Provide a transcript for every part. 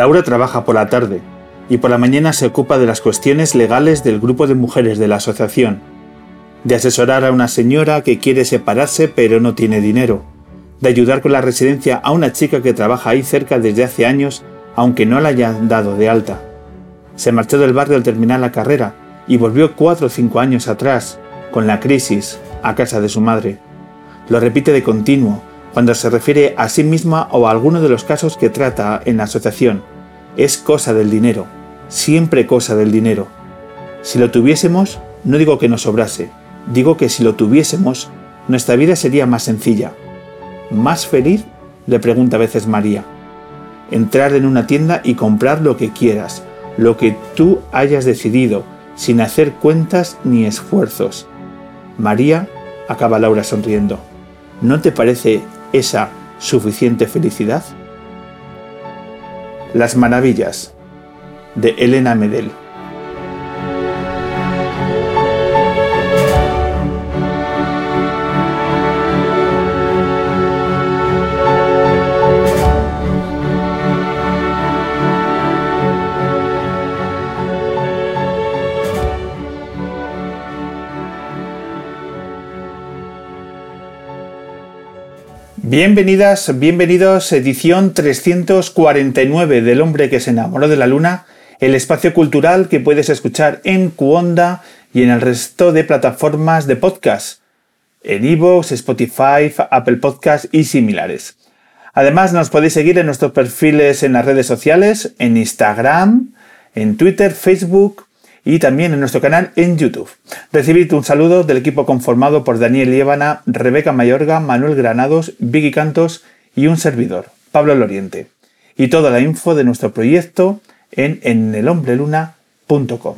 Laura trabaja por la tarde y por la mañana se ocupa de las cuestiones legales del grupo de mujeres de la asociación, de asesorar a una señora que quiere separarse pero no tiene dinero, de ayudar con la residencia a una chica que trabaja ahí cerca desde hace años aunque no la hayan dado de alta. Se marchó del barrio al terminar la carrera y volvió cuatro o cinco años atrás, con la crisis, a casa de su madre. Lo repite de continuo, cuando se refiere a sí misma o a alguno de los casos que trata en la asociación. Es cosa del dinero, siempre cosa del dinero. Si lo tuviésemos, no digo que nos sobrase, digo que si lo tuviésemos, nuestra vida sería más sencilla. ¿Más feliz? le pregunta a veces María. Entrar en una tienda y comprar lo que quieras, lo que tú hayas decidido, sin hacer cuentas ni esfuerzos. María, acaba Laura sonriendo. ¿No te parece esa suficiente felicidad? Las maravillas de Elena Medel. Bienvenidas, bienvenidos, edición 349 del hombre que se enamoró de la luna, el espacio cultural que puedes escuchar en Cuonda y en el resto de plataformas de podcast, en Evox, Spotify, Apple Podcast y similares. Además, nos podéis seguir en nuestros perfiles en las redes sociales, en Instagram, en Twitter, Facebook, y también en nuestro canal en YouTube. Recibid un saludo del equipo conformado por Daniel Liébana, Rebeca Mayorga, Manuel Granados, Vicky Cantos y un servidor, Pablo Loriente. Y toda la info de nuestro proyecto en enelhombreluna.com.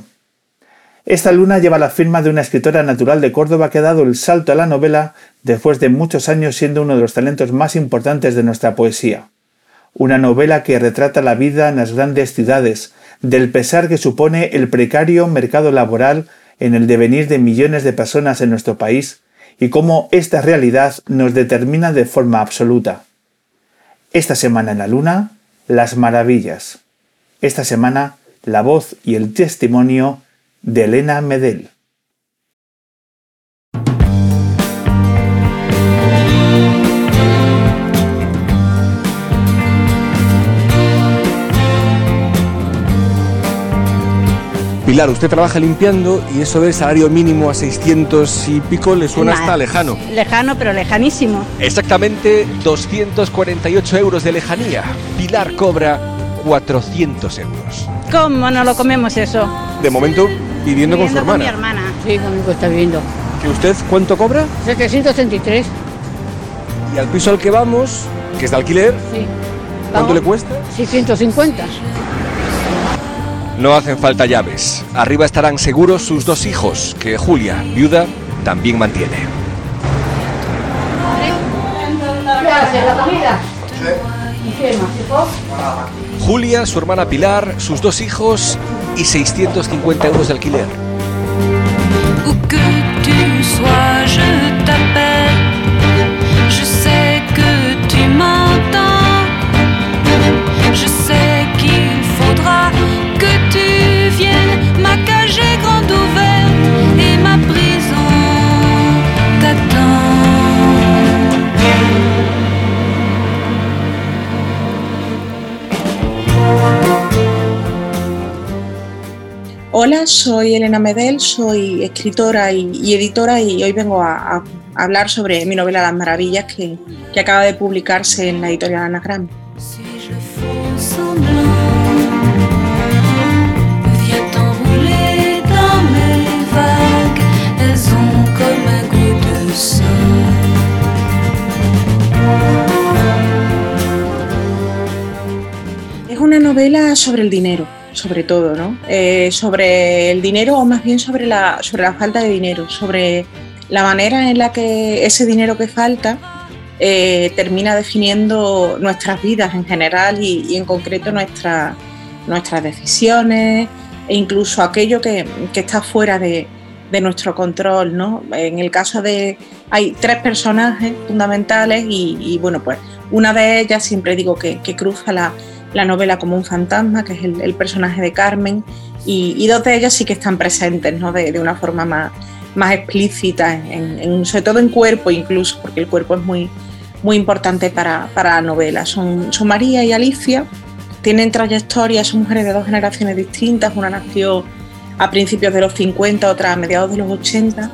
Esta luna lleva la firma de una escritora natural de Córdoba que ha dado el salto a la novela después de muchos años siendo uno de los talentos más importantes de nuestra poesía. Una novela que retrata la vida en las grandes ciudades, del pesar que supone el precario mercado laboral en el devenir de millones de personas en nuestro país y cómo esta realidad nos determina de forma absoluta. Esta semana en la Luna, las maravillas. Esta semana, la voz y el testimonio de Elena Medel. Pilar, usted trabaja limpiando y eso del salario mínimo a 600 y pico le suena hasta lejano. Lejano, pero lejanísimo. Exactamente 248 euros de lejanía. Pilar cobra 400 euros. ¿Cómo no lo comemos eso? De momento, viviendo, con su hermana. Con mi hermana. Sí, conmigo está viviendo. ¿Y usted cuánto cobra? 733. ¿Y al piso al que vamos, que es de alquiler? Sí. ¿Cuánto le cuesta? 650. No hacen falta llaves. Arriba estarán seguros sus dos hijos, que Julia, viuda, también mantiene. Julia, su hermana Pilar, sus dos hijos y 650 euros de alquiler. Hola, soy Elena Medel, soy escritora y, editora y hoy vengo a, hablar sobre mi novela Las Maravillas que, que acaba de publicarse en la editorial Anagram. Es una novela sobre el dinero, sobre todo, ¿no? Eh, sobre el dinero o más bien sobre la, sobre la falta de dinero, sobre la manera en la que ese dinero que falta eh, termina definiendo nuestras vidas en general y, en concreto nuestras decisiones e incluso aquello que, está fuera de, nuestro control, ¿no? En el caso de... Hay tres personajes fundamentales y, bueno, pues una de ellas siempre digo que, cruza la, novela como un fantasma, que es el, personaje de Carmen, y, dos de ellas sí que están presentes, ¿no? De, una forma más, más explícita, en, sobre todo en cuerpo incluso, porque el cuerpo es muy, muy importante para, la novela. Son, son María y Alicia, tienen trayectorias, son mujeres de dos generaciones distintas, una nació a principios de los 50, otra a mediados de los 80.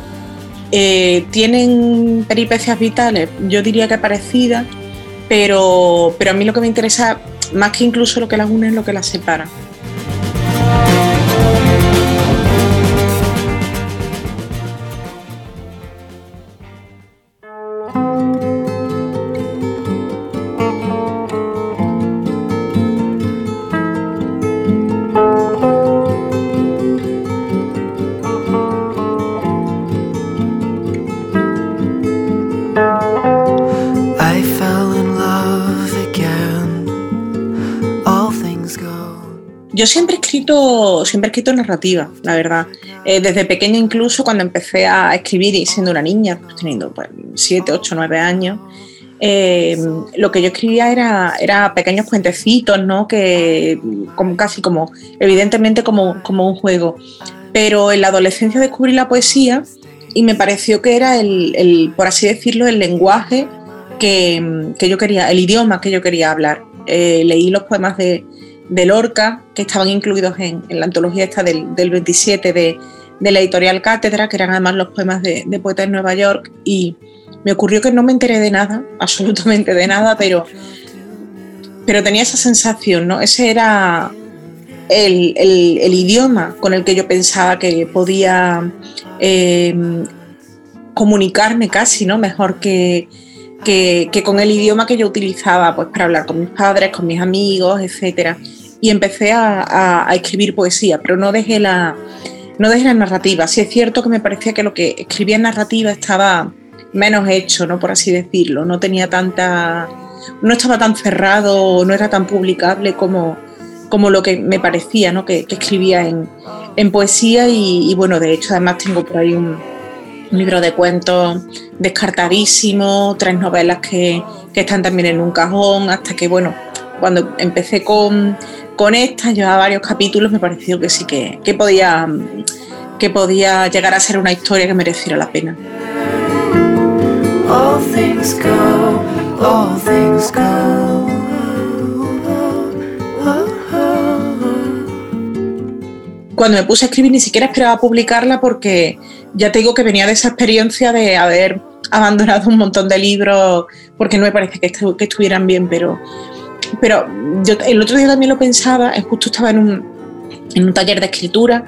Eh, tienen peripecias vitales, yo diría que parecidas, pero, pero a mí lo que me interesa, más que incluso lo que las une, es lo que las separa. Siempre he escrito narrativa, la verdad. Eh, desde pequeña incluso cuando empecé a escribir y siendo una niña, pues, teniendo pues, 7, 8, 9 años, eh, lo que yo escribía era, era pequeños cuentecitos, ¿no? Que como casi como, evidentemente como, como un juego. Pero en la adolescencia descubrí la poesía y me pareció que era el, por así decirlo, el lenguaje que, yo quería, el idioma que yo quería hablar. Eh, leí los poemas de, de Lorca, que estaban incluidos en, la antología esta del, 27 de, la editorial Cátedra, que eran además los poemas de, de en Nueva York, y me ocurrió que no me enteré de nada, absolutamente de nada, pero, pero tenía esa sensación, ¿no? Ese era el, idioma con el que yo pensaba que podía eh, comunicarme casi, ¿no? Mejor que, que, con el idioma que yo utilizaba pues, para hablar con mis padres, con mis amigos, etc. Y empecé a, escribir poesía, pero no dejé, la, no dejé la narrativa. Sí es cierto que me parecía que lo que escribía en narrativa estaba menos hecho, ¿no? por así decirlo. No tenía tanta. no estaba tan cerrado, no era tan publicable como, como lo que me parecía ¿no? que, escribía en, poesía. Y, bueno, de hecho, además tengo por ahí un, libro de cuentos descartadísimo, tres novelas que, están también en un cajón, hasta que, bueno, cuando empecé con, con esta, llevaba varios capítulos, me pareció que sí que, podía, que podía llegar a ser una historia que mereciera la pena. cuando me puse a escribir ni siquiera esperaba publicarla porque ya te digo que venía de esa experiencia de haber abandonado un montón de libros porque no me parece que, estuvieran bien, pero, pero yo el otro día también lo pensaba, justo estaba en un, en un taller de escritura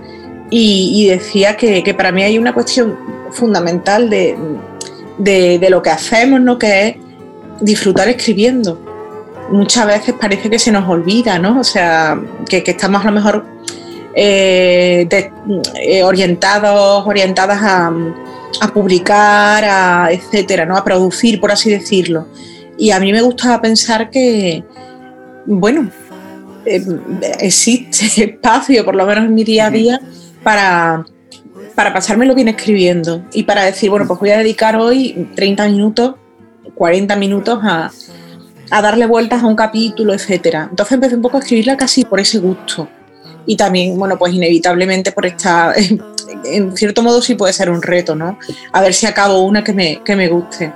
y, decía que, para mí hay una cuestión fundamental de, lo que hacemos, ¿no? que es disfrutar escribiendo. Muchas veces parece que se nos olvida, ¿no? O sea, que, estamos a lo mejor eh, eh, orientados, orientadas a, publicar, a, etcétera, ¿no? a producir, por así decirlo. Y a mí me gustaba pensar que, bueno, eh, existe espacio, por lo menos en mi día a día, para, para pasármelo bien escribiendo y para decir, bueno, pues voy a dedicar hoy 30 minutos, 40 minutos a, a darle vueltas a un capítulo, etcétera. Entonces empecé un poco a escribirla casi por ese gusto y también, bueno, pues inevitablemente por esta, en cierto modo sí puede ser un reto, ¿no? A ver si acabo una que me, que me guste.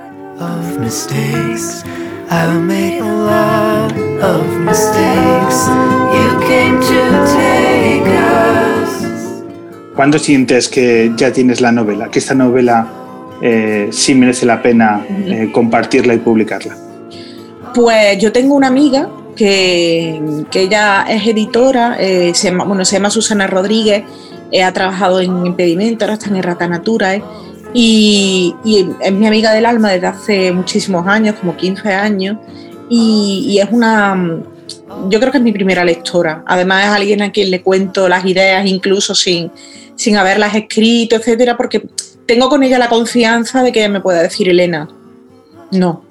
¿Cuándo sientes que ya tienes la novela? Que esta novela eh, sí merece la pena eh, compartirla y publicarla. Pues yo tengo una amiga que, que ella es editora, eh, se, llama, bueno, se llama Susana Rodríguez, ha trabajado en Impedimento, ahora está en Rata Natura, y, y, es mi amiga del alma desde hace muchísimos años, como 15 años, y, y es una, yo creo que es mi primera lectora. Además es alguien a quien le cuento las ideas incluso sin, sin haberlas escrito, etcétera, porque tengo con ella la confianza de que me pueda decir, Elena, no.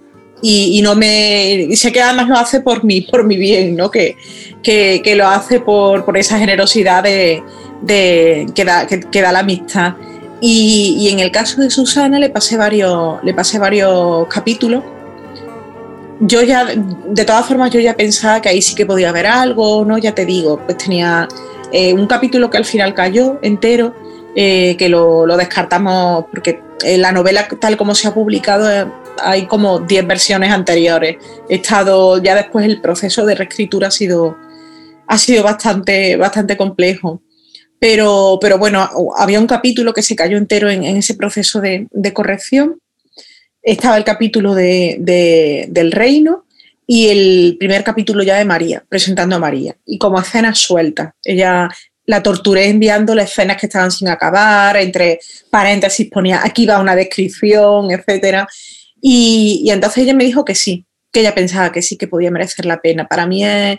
Y, no me. sé que además lo hace por mí, por mi bien, ¿no? Que, que, lo hace por, por, esa generosidad de, de que, da, que, da la amistad. Y, y, en el caso de Susana le pasé varios, le pasé varios capítulos. Yo ya, de todas formas, yo ya pensaba que ahí sí que podía haber algo, ¿no? Ya te digo, pues tenía eh, un capítulo que al final cayó entero, eh, que lo, descartamos porque en la novela tal como se ha publicado eh, hay como 10 versiones anteriores. He estado, ya después el proceso de reescritura ha sido, ha sido bastante, bastante complejo. Pero, pero bueno, había un capítulo que se cayó entero en, ese proceso de, corrección. Estaba el capítulo de, del reino, y el primer capítulo ya de María, presentando a María, y como escenas sueltas. Ella la torturé enviándole escenas que estaban sin acabar, entre paréntesis ponía aquí va una descripción, etc. Y, entonces ella me dijo que sí, que ella pensaba que sí, que podía merecer la pena. Para mí es,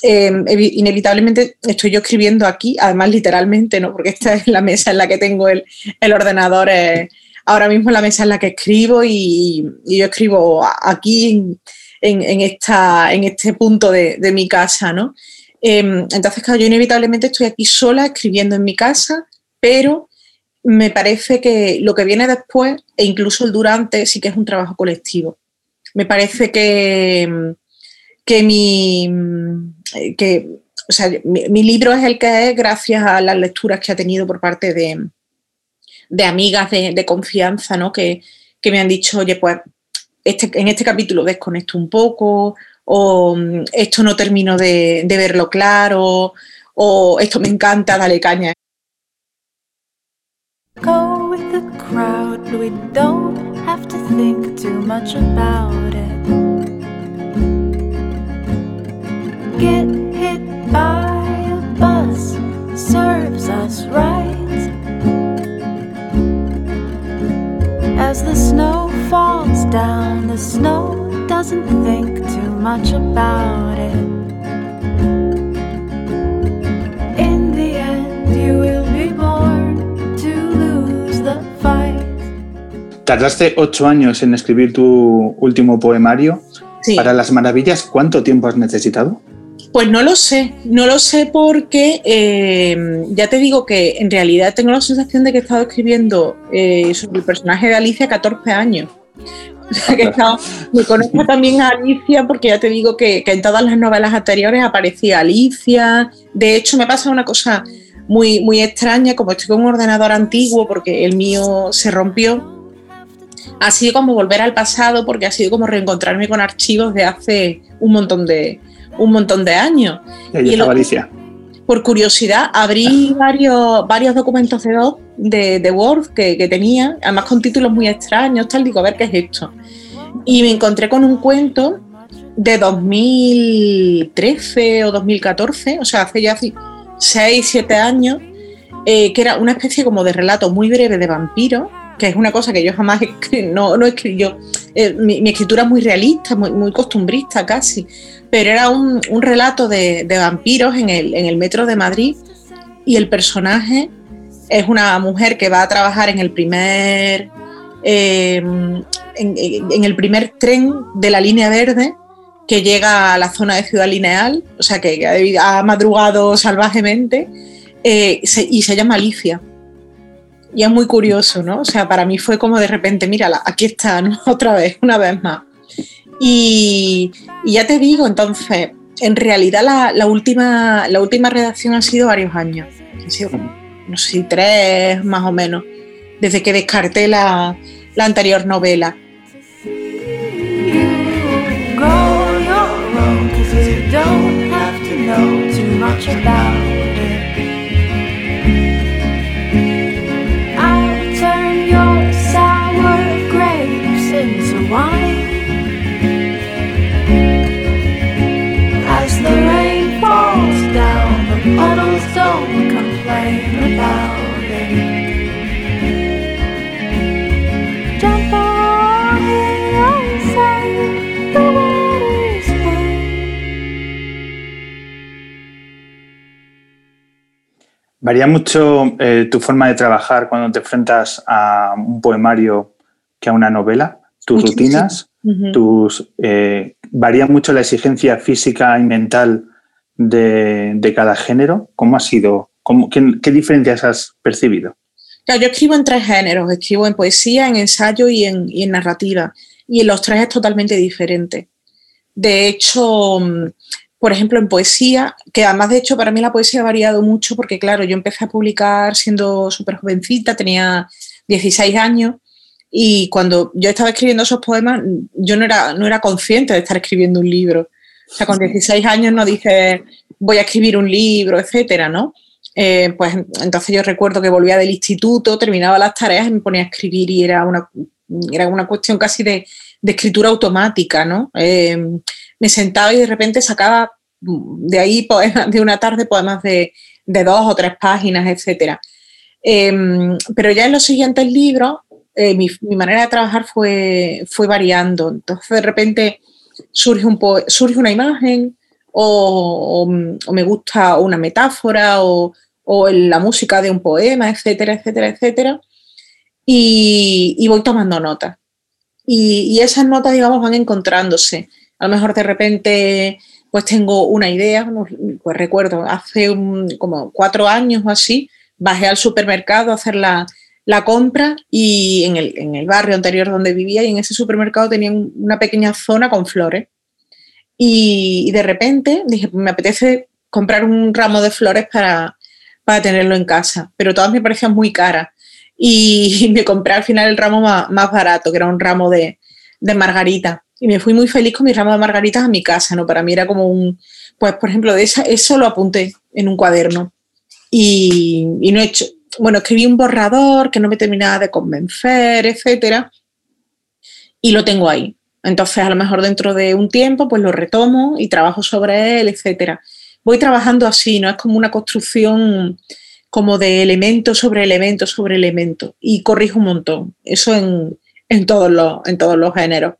em, inevitablemente estoy yo escribiendo aquí, además literalmente, ¿no? porque esta es la mesa en la que tengo el, el ordenador, ahora mismo la mesa en la que escribo y, yo escribo aquí en, este punto de, mi casa, ¿no? Em, entonces, claro, yo inevitablemente estoy aquí sola escribiendo en mi casa, pero me parece que lo que viene después, e incluso el durante, sí que es un trabajo colectivo. Me parece que, que mi, que, mi, libro es el que es gracias a las lecturas que ha tenido por parte de, de amigas de, confianza, ¿no? Que, que, me han dicho, oye, pues este, en este capítulo desconecto un poco, o mm, esto no termino de, verlo claro, o esto me encanta, dale caña. Go with the crowd, we don't have to think too much about it. Get hit by a bus serves us right. As the snow falls down, the snow doesn't think too much about it. In the end, you will be born to lose the fight. Tardaste ocho años en escribir tu último poemario. Sí. Para las maravillas, ¿cuánto tiempo has necesitado? Pues no lo sé, no lo sé porque eh, ya te digo que en realidad tengo la sensación de que he estado escribiendo eh, sobre el personaje de Alicia 14 años. O sea, que me conozco también a Alicia porque ya te digo que, en todas las novelas anteriores aparecía Alicia. De hecho, me pasa una cosa muy, muy extraña, como estoy con un ordenador antiguo porque el mío se rompió. Ha sido como volver al pasado porque ha sido como reencontrarme con archivos de hace un montón de, un montón de años. Y, Alicia. Por curiosidad, abrí varios, varios documentos de, de, de Word que, que, tenía, además con títulos muy extraños, tal, digo, a ver qué es esto. Y me encontré con un cuento de 2013 o 2014, o sea, hace ya 6, 7 años, eh, que era una especie como de relato muy breve de vampiro, que es una cosa que yo jamás no, no escribí. Yo, eh, mi, mi, escritura es muy realista, muy, muy costumbrista casi pero era un, relato de, vampiros en el, metro de Madrid y el personaje es una mujer que va a trabajar en el primer, em, en, el primer tren de la línea verde que llega a la zona de Ciudad Lineal, o sea que ha madrugado salvajemente, eh, y se llama Alicia. Y es muy curioso, ¿no? O sea, para mí fue como de repente, mírala, aquí está, Otra vez, una vez más. Y, ya te digo, entonces, en realidad la, última, la última redacción ha sido varios años. Ha sido no sé, tres más o menos, desde que descarté la, la anterior novela. ¿Varía mucho eh, tu forma de trabajar cuando te enfrentas a un poemario que a una novela? ¿Tus Muchísimo. rutinas? Tus, eh, ¿Varía mucho la exigencia física y mental de, de cada género? ¿Cómo ha sido? ¿Cómo- qué, qué diferencias has percibido? Claro, yo escribo en tres géneros, escribo en poesía, en ensayo y en, y en narrativa. Y en los tres es totalmente diferente. De hecho, mm, por ejemplo, en poesía, que además de hecho para mí la poesía ha variado mucho porque claro, yo empecé a publicar siendo súper jovencita, tenía 16 años y cuando yo estaba escribiendo esos poemas, yo no era, no era consciente de estar escribiendo un libro. O sea, con 16 años no dije voy a escribir un libro, etcétera, ¿no? Eh, pues entonces yo recuerdo que volvía del instituto, terminaba las tareas y me ponía a escribir y era una, era una cuestión casi de, escritura automática, ¿no? Eh, me sentaba y de repente sacaba de ahí poemas de una tarde, poemas de, de dos o tres páginas, etcétera. Eh, pero ya en los siguientes libros eh, mi, mi, manera de trabajar fue, fue variando. Entonces de repente surge, un surge una imagen o, o, o, me gusta una metáfora o, o la música de un poema, etcétera, etcétera, etcétera. Y, y voy tomando notas. Y, y, esas notas, digamos, van encontrándose. A lo mejor de repente, pues tengo una idea, pues recuerdo, hace un, como cuatro años o así, bajé al supermercado a hacer la, la compra y en el, en el, barrio anterior donde vivía y en ese supermercado tenían una pequeña zona con flores. Y, y de repente dije, me apetece comprar un ramo de flores para, para tenerlo en casa, pero todas me parecían muy caras. Y me compré al final el ramo más, barato, que era un ramo de, de, margarita. Y me fui muy feliz con mi ramo de margaritas a mi casa, ¿no? Para mí era como un, pues por ejemplo, de esa, eso lo apunté en un cuaderno. Y, y no he hecho, bueno, escribí un borrador que no me terminaba de convencer, etcétera, y lo tengo ahí. Entonces, a lo mejor dentro de un tiempo, pues lo retomo y trabajo sobre él, etcétera. Voy trabajando así, ¿no? Es como una construcción como de elemento sobre elemento sobre elemento y corrijo un montón. Eso en, en, todos los, en todos los géneros.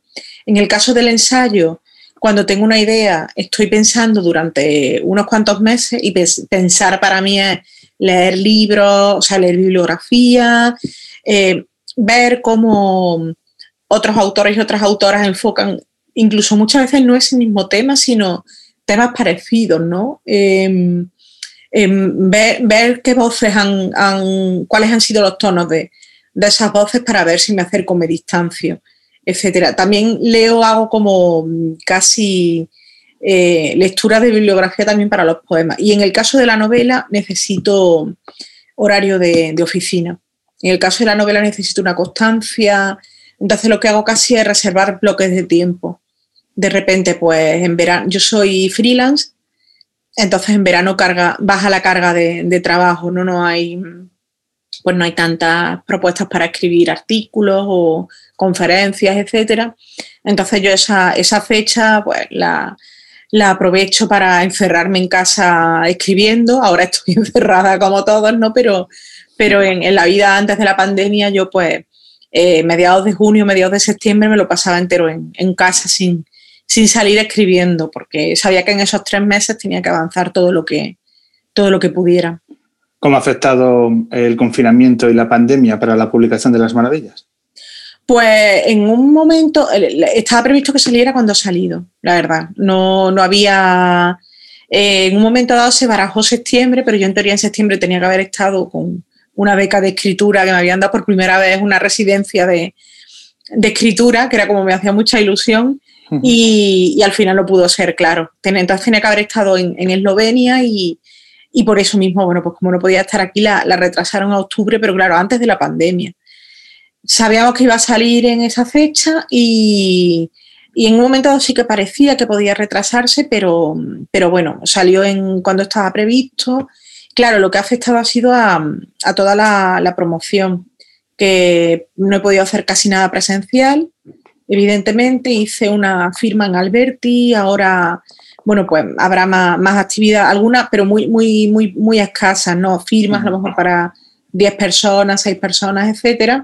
En el caso del ensayo, cuando tengo una idea, estoy pensando durante unos cuantos meses y pensar para mí es leer libros, o sea, leer bibliografía, eh, ver cómo otros autores y otras autoras enfocan, incluso muchas veces no ese mismo tema, sino temas parecidos, ¿no? Eh, eh, ver, qué voces han, cuáles han sido los tonos de, de, esas voces para ver si me acerco, me distancio, etcétera. También leo, hago como casi eh, lectura de bibliografía también para los poemas. Y en el caso de la novela necesito horario de oficina. En el caso de la novela necesito una constancia. Entonces lo que hago casi es reservar bloques de tiempo. De repente, pues en verano, yo soy freelance, entonces en verano carga, baja la carga de, trabajo, ¿no? No hay, pues no hay tantas propuestas para escribir artículos o conferencias, etcétera. Entonces yo esa, esa fecha, pues la, la aprovecho para encerrarme en casa escribiendo. Ahora estoy encerrada como todos, ¿no? Pero, pero en, en la vida antes de la pandemia yo pues eh, mediados de junio, mediados de septiembre me lo pasaba entero en, en casa sin, sin salir escribiendo, porque sabía que en esos tres meses tenía que avanzar todo lo que, todo lo que pudiera. ¿Cómo ha afectado el confinamiento y la pandemia para la publicación de las maravillas? Pues en un momento, estaba previsto que saliera cuando ha salido, la verdad. No, no había. Eh, en un momento dado se barajó septiembre, pero yo en teoría en septiembre tenía que haber estado con una beca de escritura que me habían dado por primera vez una residencia de, de escritura, que era como me hacía mucha ilusión. Y, al final no pudo ser, claro. Entonces tenía que haber estado en, en Eslovenia y, por eso mismo, bueno, pues como no podía estar aquí, la, retrasaron a octubre, pero claro, antes de la pandemia. Sabíamos que iba a salir en esa fecha y, en un momento sí que parecía que podía retrasarse, pero, bueno, salió cuando estaba previsto. Claro, lo que ha afectado ha sido a, toda la promoción, que no he podido hacer casi nada presencial evidentemente hice una firma en Alberti, ahora, bueno, pues habrá más, más actividad, algunas, pero muy, muy, muy, muy escasas, ¿no? Firmas a lo mejor para 10 personas, 6 personas, etcétera.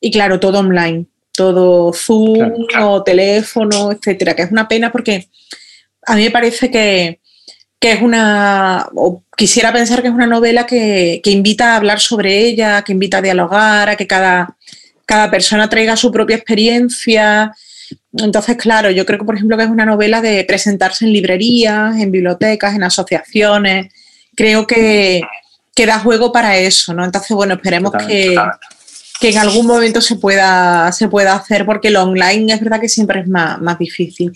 Y claro, todo online, todo Zoom o teléfono, etcétera, que es una pena porque a mí me parece que, es una, o quisiera pensar que es una novela que, invita a hablar sobre ella, que invita a dialogar, a que cada, cada persona traiga su propia experiencia. Entonces, claro, yo creo que, por ejemplo, que es una novela de presentarse en librerías, en bibliotecas, en asociaciones. Creo que, que da juego para eso, ¿no? Entonces, bueno, esperemos que, que, en algún momento se pueda, se pueda hacer, porque lo online es verdad que siempre es más, más difícil.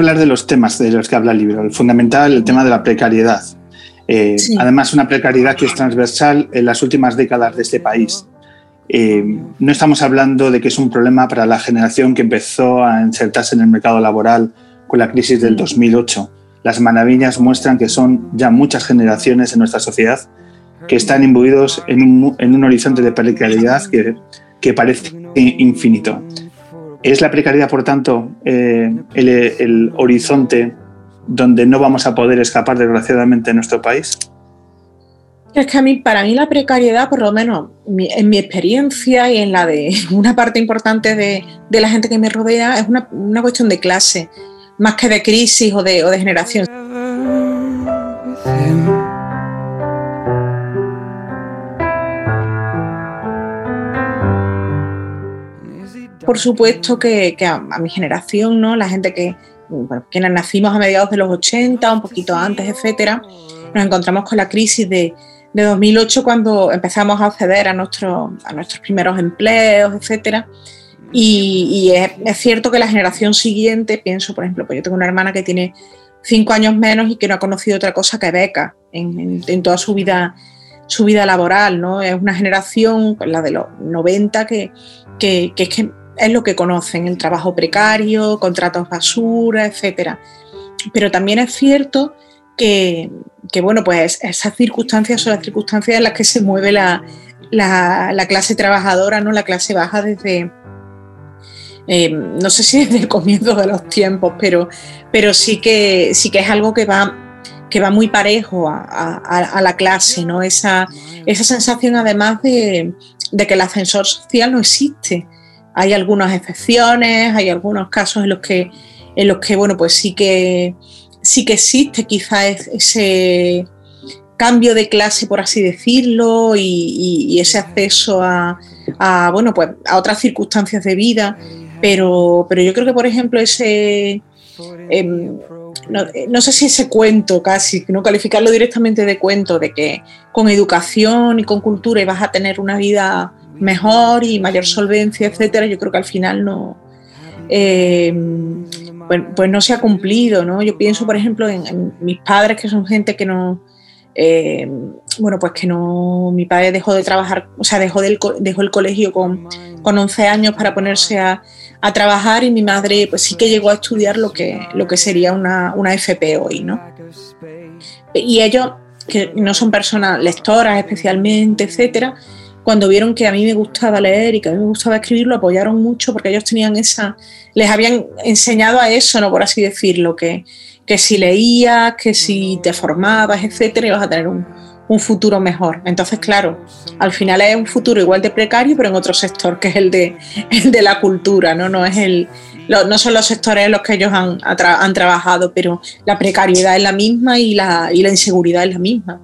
Hablar de los temas de los que habla el libro. El fundamental, el tema de la precariedad. Eh, además, una precariedad que es transversal en las últimas décadas de este país. Eh, no estamos hablando de que es un problema para la generación que empezó a insertarse en el mercado laboral con la crisis del 2008 las maravillas muestran que son ya muchas generaciones en nuestra sociedad que están imbuidos en un, horizonte de precariedad que, que, parece infinito. ¿Es la precariedad, por tanto, eh, el, horizonte donde no vamos a poder escapar, desgraciadamente, en nuestro país? Es que a mí, para mí la precariedad, por lo menos en mi experiencia y en la de una parte importante de, la gente que me rodea, es una, una cuestión de clase más que de crisis o de, generación. Por supuesto que, a, mi generación, ¿no? la gente que quienes nacimos a mediados de los 80, un poquito antes, etcétera, nos encontramos con la crisis de, 2008 cuando empezamos a acceder a, nuestro, a nuestros primeros empleos, etcétera. Y, es, cierto que la generación siguiente, pienso, por ejemplo, pues yo tengo una hermana que tiene cinco años menos y que no ha conocido otra cosa que beca en, toda su vida, su vida laboral, ¿no? Es una generación, la de los 90, que, que, es, que es lo que conocen, el trabajo precario, contratos basura, etc. Pero también es cierto que, que, bueno, pues esas circunstancias son las circunstancias en las que se mueve la, la, la clase trabajadora, ¿no? La clase baja desde eh, no sé si desde el comienzo de los tiempos, pero, pero sí, que, sí que es algo que va, que va muy parejo a, la clase, ¿no? Esa, esa sensación además de, que el ascensor social no existe. Hay algunas excepciones, hay algunos casos en los que, en los que bueno, pues sí que, sí que existe quizás ese cambio de clase, por así decirlo, y, ese acceso a, bueno, pues a otras circunstancias de vida. Pero, pero yo creo que, por ejemplo, ese... Em, no, sé si ese cuento casi, no calificarlo directamente de cuento, de que con educación y con cultura vas a tener una vida mejor y mayor solvencia, etcétera, yo creo que al final no, em, pues, pues, no se ha cumplido, ¿no? Yo pienso, por ejemplo, en, mis padres, que son gente que no, em, bueno, pues que no, mi padre dejó de trabajar, o sea, dejó, del, dejó el colegio con, con 11 años para ponerse a, a trabajar y mi madre pues sí que llegó a estudiar lo que, lo que sería una, una FP hoy, ¿no? Y ellos, que no son personas lectoras especialmente, etcétera, cuando vieron que a mí me gustaba leer y que a mí me gustaba escribir, lo apoyaron mucho porque ellos tenían esa, les habían enseñado a eso, ¿no? Por así decirlo, que, que si leías, que si te formabas, etcétera, ibas a tener un, un futuro mejor. Entonces, claro, al final es un futuro igual de precario, pero en otro sector, que es el de, el de la cultura, ¿no? No, es el, no son los sectores en los que ellos han, han trabajado, pero la precariedad es la misma y la, y la inseguridad es la misma.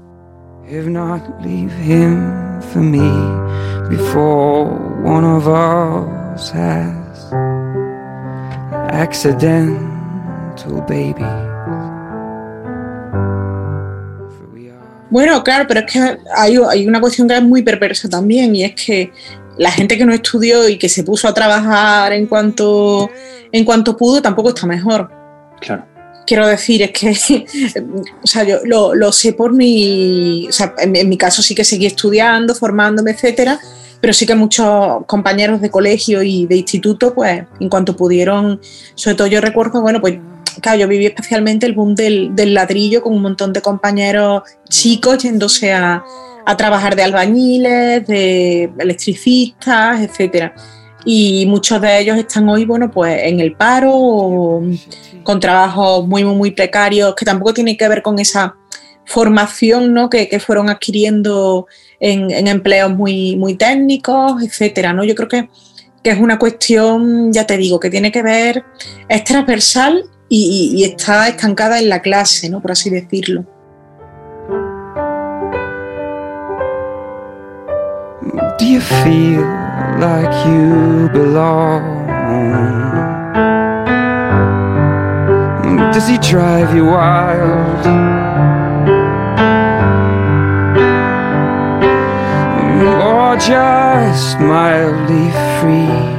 Bueno, claro, pero es que hay, una cuestión que es muy perversa también y es que la gente que no estudió y que se puso a trabajar en cuanto, en cuanto pudo tampoco está mejor. Claro. Quiero decir, es que, o sea, yo lo, sé por mi, o sea, en, mi caso sí que seguí estudiando, formándome, etcétera, pero sí que muchos compañeros de colegio y de instituto, pues, en cuanto pudieron, sobre todo yo recuerdo, bueno, pues, claro, yo viví especialmente el boom del, del ladrillo con un montón de compañeros chicos yéndose a, a trabajar de albañiles, de electricistas, etcétera y muchos de ellos están hoy, bueno, pues en el paro o con trabajos muy, muy, muy precarios que tampoco tienen que ver con esa formación ¿no? que, fueron adquiriendo en, empleos muy, muy técnicos, etcétera, ¿no? Yo creo que, es una cuestión, ya te digo, que tiene que ver, es transversal y, está estancada en la clase, ¿no? Por así decirlo. Like you belong? Does he drive you wild? Or just mildly free?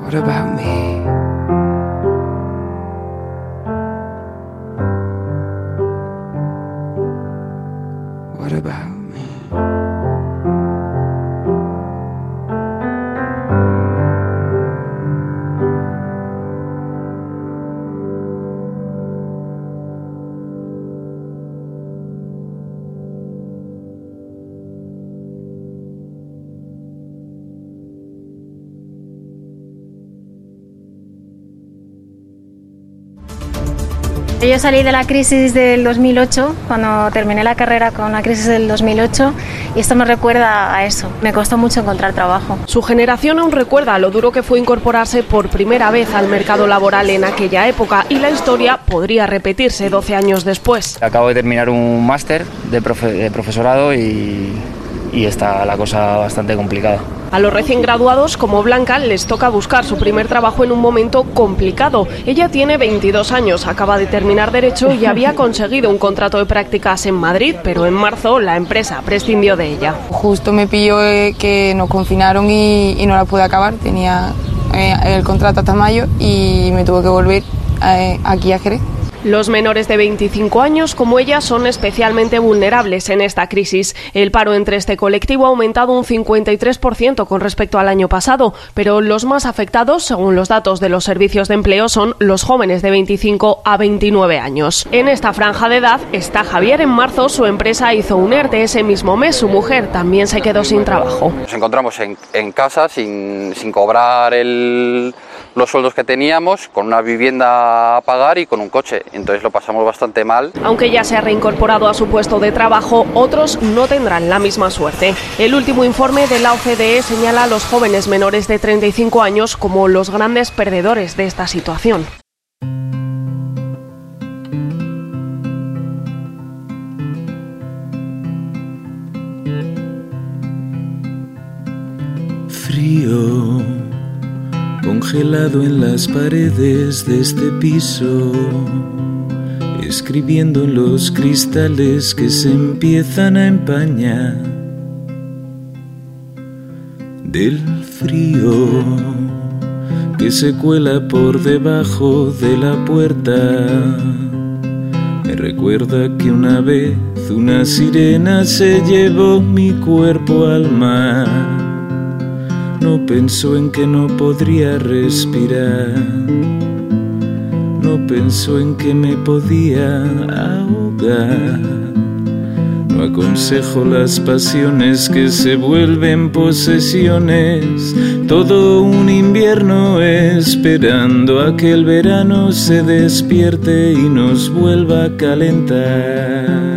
What about me? What about? Yo salí de la crisis del 2008, cuando terminé la carrera con la crisis del 2008, y esto me recuerda a eso. Me costó mucho encontrar trabajo. Su generación aún recuerda lo duro que fue incorporarse por primera vez al mercado laboral en aquella época, y la historia podría repetirse 12 años después. Acabo de terminar un máster de, de profesorado y, y está la cosa bastante complicada. A los recién graduados como Blanca les toca buscar su primer trabajo en un momento complicado. Ella tiene 22 años, acaba de terminar derecho y había conseguido un contrato de prácticas en Madrid, pero en marzo la empresa prescindió de ella. Justo me pilló eh, que nos confinaron y, no la pude acabar, tenía eh, el contrato hasta mayo y me tuve que volver eh, aquí a Jerez. Los menores de 25 años, como ella, son especialmente vulnerables en esta crisis. El paro entre este colectivo ha aumentado un 53% con respecto al año pasado, pero los más afectados, según los datos de los servicios de empleo, son los jóvenes de 25 a 29 años. En esta franja de edad está Javier. En marzo su empresa hizo un ERTE. Ese mismo mes su mujer también se quedó sin trabajo. Nos encontramos en, casa sin, sin cobrar el los sueldos que teníamos, con una vivienda a pagar y con un coche. Entonces lo pasamos bastante mal. Aunque ya se ha reincorporado a su puesto de trabajo, otros no tendrán la misma suerte. El último informe de la OCDE señala a los jóvenes menores de 35 años como los grandes perdedores de esta situación. Frío congelado en las paredes de este piso, escribiendo en los cristales que se empiezan a empañar del frío que se cuela por debajo de la puerta. Me recuerda que una vez una sirena se llevó mi cuerpo al mar no pensó en que no podría respirar. No pensó en que me podía ahogar. No aconsejo las pasiones que se vuelven posesiones. Todo un invierno esperando a que el verano se despierte y nos vuelva a calentar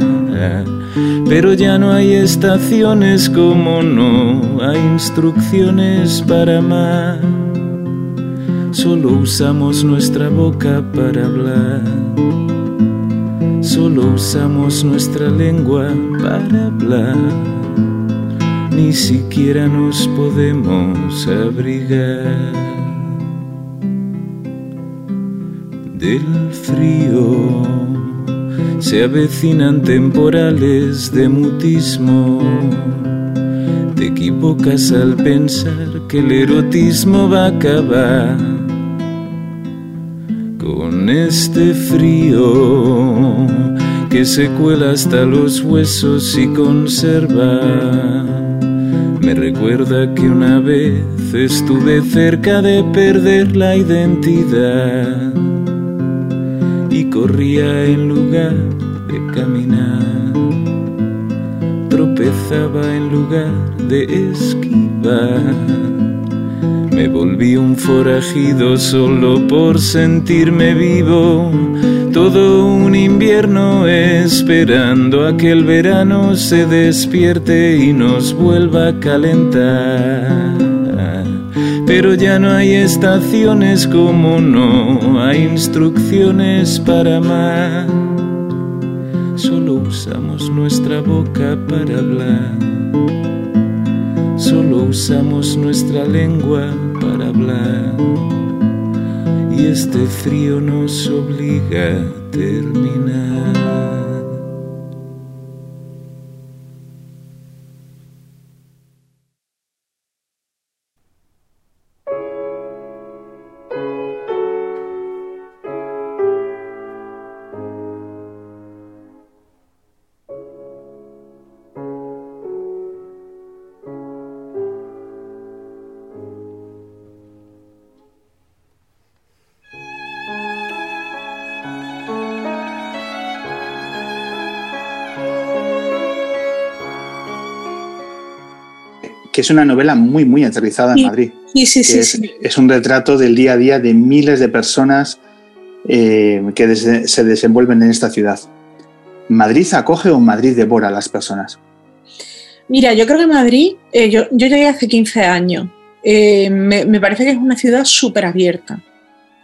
pero ya no hay estaciones como no hay instrucciones para amar. Solo usamos nuestra boca para hablar. Solo usamos nuestra lengua para hablar. Ni siquiera nos podemos abrigar del frío se avecinan temporales de mutismo. Te equivocas al pensar que el erotismo va a acabar con este frío que se cuela hasta los huesos y conserva. Me recuerda que una vez estuve cerca de perder la identidad y corría en lugar de caminar. Tropezaba en lugar de esquivar. Me volví un forajido solo por sentirme vivo. Todo un invierno esperando a que el verano se despierte y nos vuelva a calentar pero ya no hay estaciones como no hay instrucciones para amar. Solo usamos nuestra boca para hablar. Solo usamos nuestra lengua para hablar. Y este frío nos obliga a terminar. Que es una novela muy, muy aterrizada en Madrid. Sí, sí, sí es, es, un retrato del día a día de miles de personas eh, que se desenvuelven en esta ciudad. ¿Madrid acoge o Madrid devora a las personas? Mira, yo creo que Madrid, eh, yo, yo, llegué hace 15 años. Eh, me, me, parece que es una ciudad súper abierta.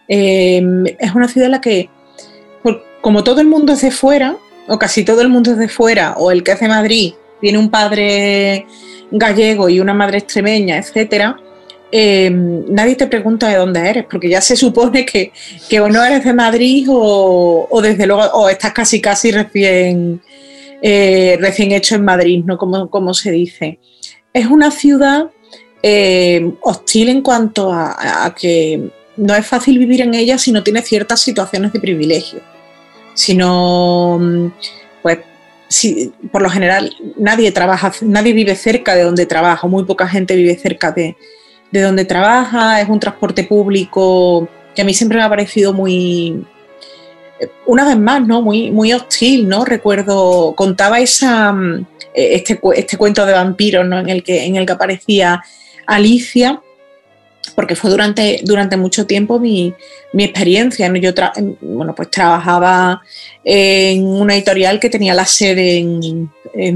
es una ciudad en la que, por, como todo el mundo es de fuera, o casi todo el mundo es de fuera, o el que hace Madrid tiene un padre gallego y una madre extremeña, etcétera, eh, nadie te pregunta de dónde eres, porque ya se supone que, que o no eres de Madrid o, desde luego o estás casi casi recién, eh, recién hecho en Madrid, ¿no? Como, como se dice. Es una ciudad eh, hostil en cuanto a, a, que no es fácil vivir en ella si no tienes ciertas situaciones de privilegio. Si no, pues por lo general nadie trabaja, nadie vive cerca de donde trabaja, muy poca gente vive cerca de, donde trabaja, es un transporte público que a mí siempre me ha parecido muy, una vez más, ¿no? Muy, muy hostil, ¿no? Recuerdo, contaba esa, este, este cuento de vampiros, ¿no? En el que, en el que aparecía Alicia, porque fue durante, durante mucho tiempo mi, experiencia. Yo bueno, pues trabajaba en una editorial que tenía la sede en,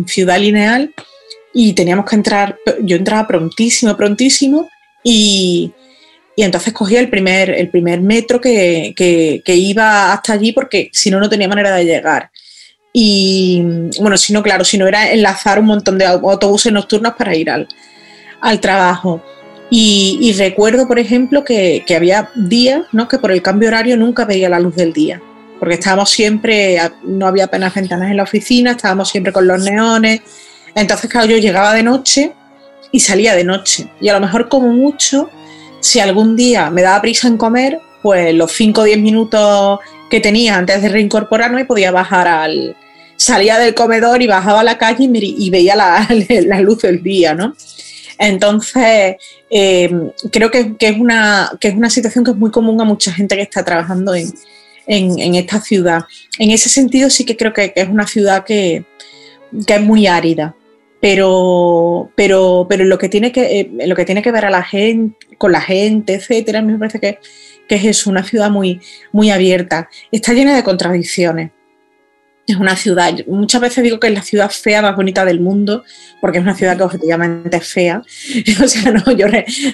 Ciudad Lineal y teníamos que entrar, yo entraba prontísimo, prontísimo y, entonces cogía el primer, el primer metro que, iba hasta allí porque si no, no tenía manera de llegar. Y bueno, si no, claro, si no era enlazar un montón de autobuses nocturnos para ir al, al trabajo. Y, recuerdo, por ejemplo, que, había días ¿no? que por el cambio horario nunca veía la luz del día, porque estábamos siempre, no había apenas ventanas en la oficina, estábamos siempre con los neones. Entonces, claro, yo llegaba de noche y salía de noche. Y a lo mejor, como mucho, si algún día me daba prisa en comer, pues los 5 o 10 minutos que tenía antes de reincorporarme podía bajar al... Salía del comedor y bajaba a la calle y, veía la, la luz del día, ¿no? Entonces, eh, creo que, es una, es una situación que es muy común a mucha gente que está trabajando en, esta ciudad. En ese sentido, sí que creo que, es una ciudad que, es muy árida. Pero, pero, pero lo que tiene que, eh, lo que tiene que ver a la gente, con la gente, etcétera, a mí me parece que, es una ciudad muy, muy abierta. Está llena de contradicciones es una ciudad, muchas veces digo que es la ciudad fea más bonita del mundo, porque es una ciudad que objetivamente es fea. O sea, no, yo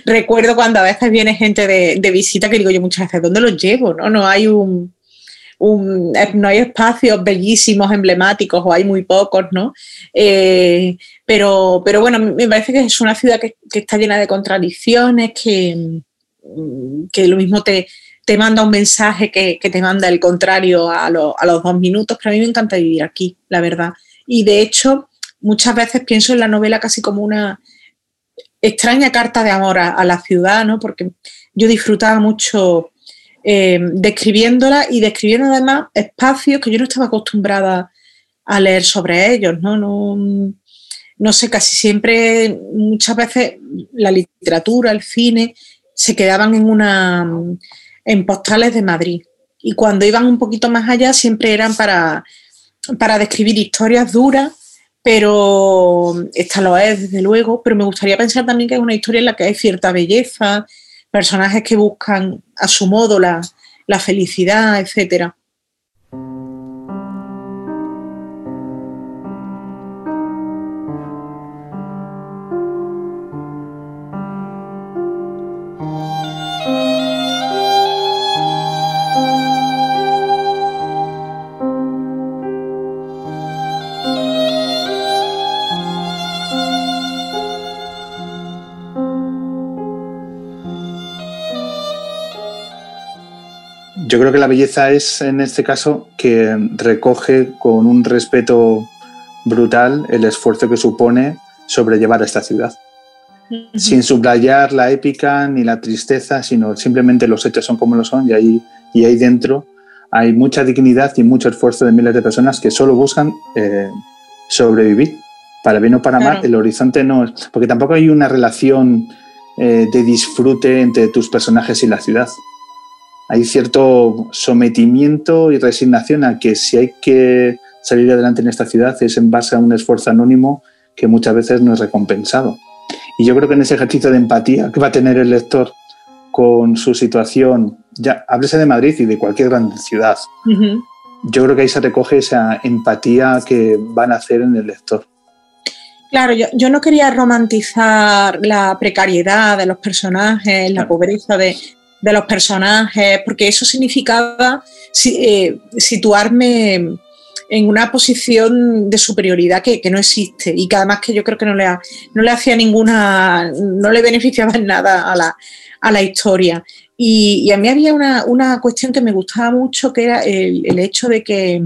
recuerdo cuando a veces viene gente de, visita que digo yo muchas veces, ¿dónde los llevo? No, no hay un, no hay espacios bellísimos, emblemáticos, o hay muy pocos, ¿no? Eh, pero, pero bueno, me parece que es una ciudad que, está llena de contradicciones, que, que lo mismo te, te manda un mensaje que, te manda el contrario a, a los dos minutos, pero a mí me encanta vivir aquí, la verdad. Y de hecho, muchas veces pienso en la novela casi como una extraña carta de amor a, la ciudad, ¿no? Porque yo disfrutaba mucho eh, describiéndola y describiendo además espacios que yo no estaba acostumbrada a leer sobre ellos, ¿no? No, no sé, casi siempre, muchas veces la literatura, el cine, se quedaban en una en postales de Madrid. Y cuando iban un poquito más allá, siempre eran para, para describir historias duras pero esta lo es, desde luego, pero me gustaría pensar también que es una historia en la que hay cierta belleza, personajes que buscan a su modo la, la felicidad, etcétera. Yo creo que la belleza es, en este caso, que recoge con un respeto brutal el esfuerzo que supone sobrellevar a esta ciudad. Sin subrayar la épica ni la tristeza, sino simplemente los hechos son como lo son y ahí, y ahí dentro hay mucha dignidad y mucho esfuerzo de miles de personas que solo buscan eh, sobrevivir. Para bien o para mal, el horizonte no es. Porque tampoco hay una relación eh, de disfrute entre tus personajes y la ciudad hay cierto sometimiento y resignación a que si hay que salir adelante en esta ciudad es en base a un esfuerzo anónimo que muchas veces no es recompensado. Y yo creo que en ese ejercicio de empatía que va a tener el lector con su situación, ya háblese de Madrid y de cualquier gran ciudad, yo creo que ahí se recoge esa empatía que van a hacer en el lector. Claro, yo, yo, no quería romantizar la precariedad de los personajes, la pobreza de, de los personajes, porque eso significaba eh, situarme en una posición de superioridad que, no existe y que además que yo creo que no le, no le hacía ninguna, no le beneficiaba en nada a la, a la historia. Y, a mí había una, cuestión que me gustaba mucho, que era el, hecho de que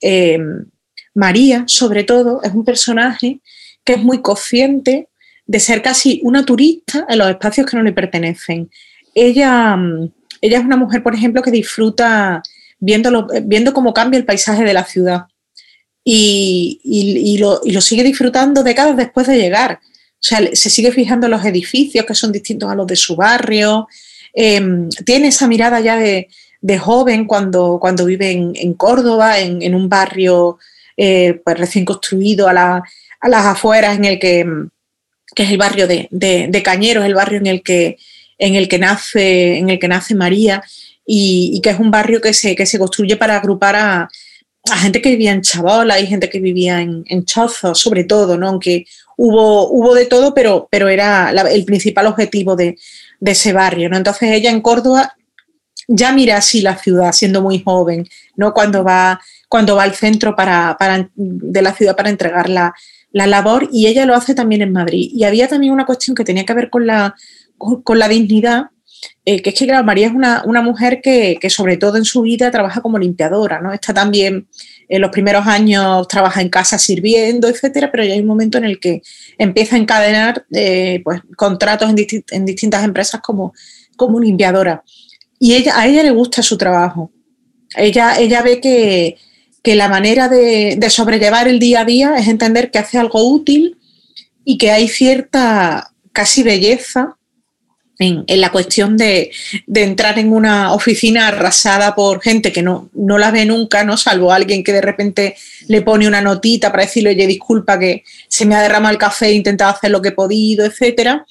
eh, María, sobre todo, es un personaje que es muy consciente de ser casi una turista en los espacios que no le pertenecen ella, mm, ella es una mujer, por ejemplo, que disfruta viendo, viendo cómo cambia el paisaje de la ciudad y, lo, sigue disfrutando décadas después de llegar. O sea, se sigue fijando en los edificios que son distintos a los de su barrio. Em, tiene esa mirada ya de, joven cuando, cuando vive en, Córdoba, en, un barrio eh, pues recién construido a, las afueras, en el que, que es el barrio de, de, Cañeros, el barrio en el que en el que nace, en el que nace María y, que es un barrio que se, que se construye para agrupar a, gente que vivía en Chabola y gente que vivía en, en sobre todo, ¿no? aunque hubo, hubo de todo, pero, pero era el principal objetivo de, ese barrio. ¿no? Entonces ella en Córdoba ya mira así la ciudad, siendo muy joven, ¿no? cuando, va, cuando va al centro para, de la ciudad para entregar la labor y ella lo hace también en Madrid. Y había también una cuestión que tenía que ver con la, con la dignidad, eh, que es que, claro, María es una, mujer que, sobre todo en su vida trabaja como limpiadora, ¿no? Está también en los primeros años trabaja en casa sirviendo, etcétera, pero ya hay un momento en el que empieza a encadenar eh, pues, contratos en, distintas empresas como, como limpiadora. Y ella, a ella le gusta su trabajo. Ella, ella ve que, la manera de sobrellevar el día a día es entender que hace algo útil y que hay cierta casi belleza en, la cuestión de, entrar en una oficina arrasada por gente que no, no la ve nunca, ¿no? Salvo alguien que de repente le pone una notita para decirle, oye, disculpa que se me ha derramado el café, he intentado hacer lo que he podido, etcétera.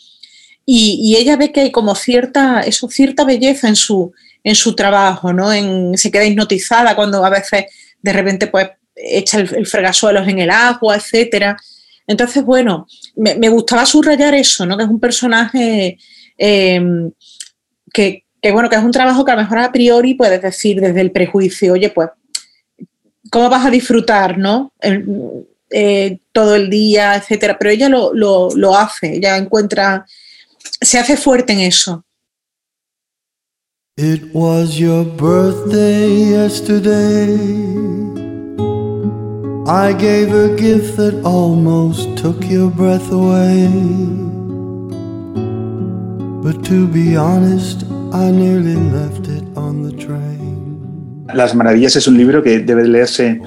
Y, ella ve que hay como cierta, eso, cierta belleza en su, en su trabajo, ¿no? Se queda hipnotizada cuando a veces de repente pues echa el, fregasuelos en el agua, etcétera. Entonces, bueno, me, me, gustaba subrayar eso, ¿no? Que es un personaje Em, que, bueno, que es un trabajo que a lo mejor a priori puedes decir desde el prejuicio, oye, pues, ¿cómo vas a disfrutar, no? Eh, todo el día, etcétera. Pero ella lo, lo hace, ella encuentra, se hace fuerte en eso. It was your birthday yesterday. I gave a gift that almost took your breath away. Las Maravillas es un libro que debe leerse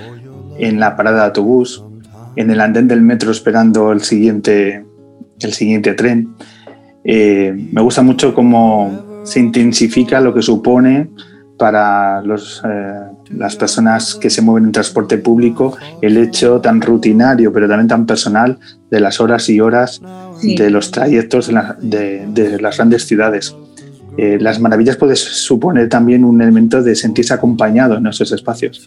en la parada de autobús, en el andén del metro esperando el siguiente, el siguiente tren. Eh, me gusta mucho cómo se intensifica lo que supone para los, eh, las personas que se mueven en transporte público el hecho tan rutinario, pero también tan personal, de las horas y horas Sí. de los trayectos de, la- de- de las grandes ciudades. Eh, las maravillas puede suponer también un elemento de sentirse acompañado en esos espacios.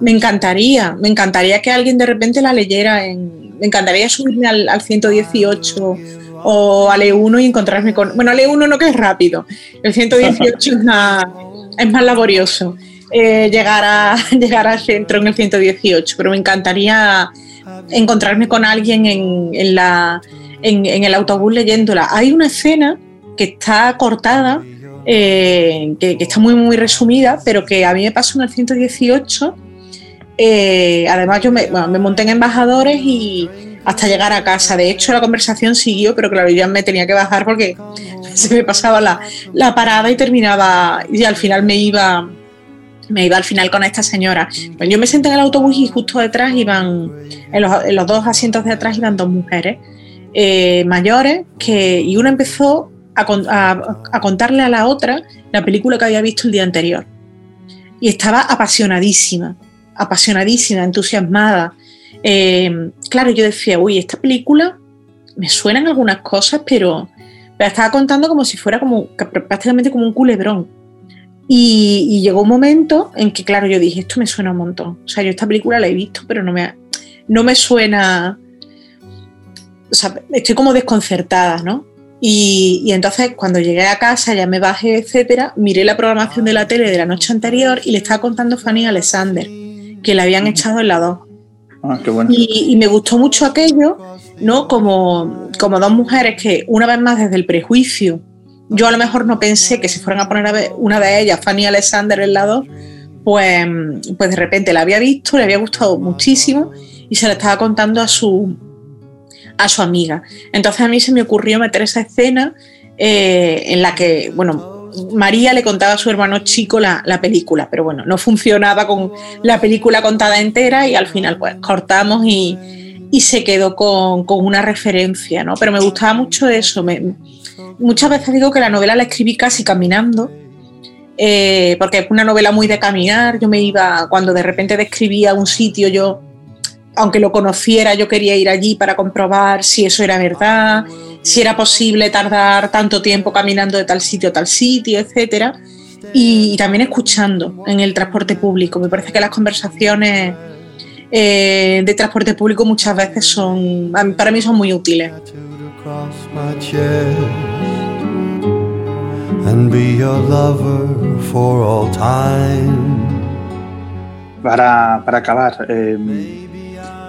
Me encantaría, me encantaría que alguien de repente la leyera. En, me encantaría subirme al, al 118 o al E1 y encontrarme con. Bueno, al E1 no que es rápido, el 118 es más, es más laborioso. eh, llegar, a, llegar al centro en el 118, pero me encantaría encontrarme con alguien en, en la, en, en el autobús leyéndola. Hay una escena que está cortada, eh, que, que está muy, muy resumida, pero que a mí me pasó en el 118. Eh, además, yo me, bueno, me monté en embajadores y hasta llegar a casa. De hecho, la conversación siguió, pero claro, yo me tenía que bajar porque se me pasaba la, la parada y terminaba, y al final me iba, me iba al final con esta señora. Pues yo me senté en el autobús y justo detrás iban, en los, en los dos asientos de atrás iban dos mujeres eh, mayores que, y una empezó a, a- a contarle a la otra la película que había visto el día anterior. Y estaba apasionadísima, apasionadísima, entusiasmada. Eh, claro, yo decía, uy, esta película me suenan algunas cosas, pero la estaba contando como si fuera como prácticamente como un culebrón. Y, y llegó un momento en que, claro, yo dije, esto me suena un montón. O sea, yo esta película la he visto, pero no me, no me suena. O sea, estoy como desconcertada, ¿no? Y, y entonces cuando llegué a casa, ya me bajé, etcétera, miré la programación de la tele de la noche anterior y le estaba contando Fanny Alexander, que la habían echado en la 2. Ah, qué bueno. Y, y me gustó mucho aquello, ¿no? Como, como dos mujeres que, una vez más, desde el prejuicio, yo a lo mejor no pensé que se fueran a poner a ver una de ellas, Fanny Alexander, en la 2, pues, pues de repente la había visto, le había gustado muchísimo y se la estaba contando a su, a su amiga. Entonces a mí se me ocurrió meter esa escena eh, en la que, bueno, María le contaba a su hermano chico la, la película, pero bueno, no funcionaba con la película contada entera y al final pues cortamos y, y se quedó con, con una referencia, ¿no? Pero me gustaba mucho eso. muchas veces digo que la novela la escribí casi caminando, eh, porque es una novela muy de caminar. Yo me iba, cuando de repente describía un sitio, yo, aunque lo conociera, yo quería ir allí para comprobar si eso era verdad, si era posible tardar tanto tiempo caminando de tal sitio a tal sitio, etcétera. Y, y también escuchando en el transporte público. Me parece que las conversaciones eh, de transporte público muchas veces son, para mí son muy útiles. across my chest and be your lover for all time. Para, para acabar, eh,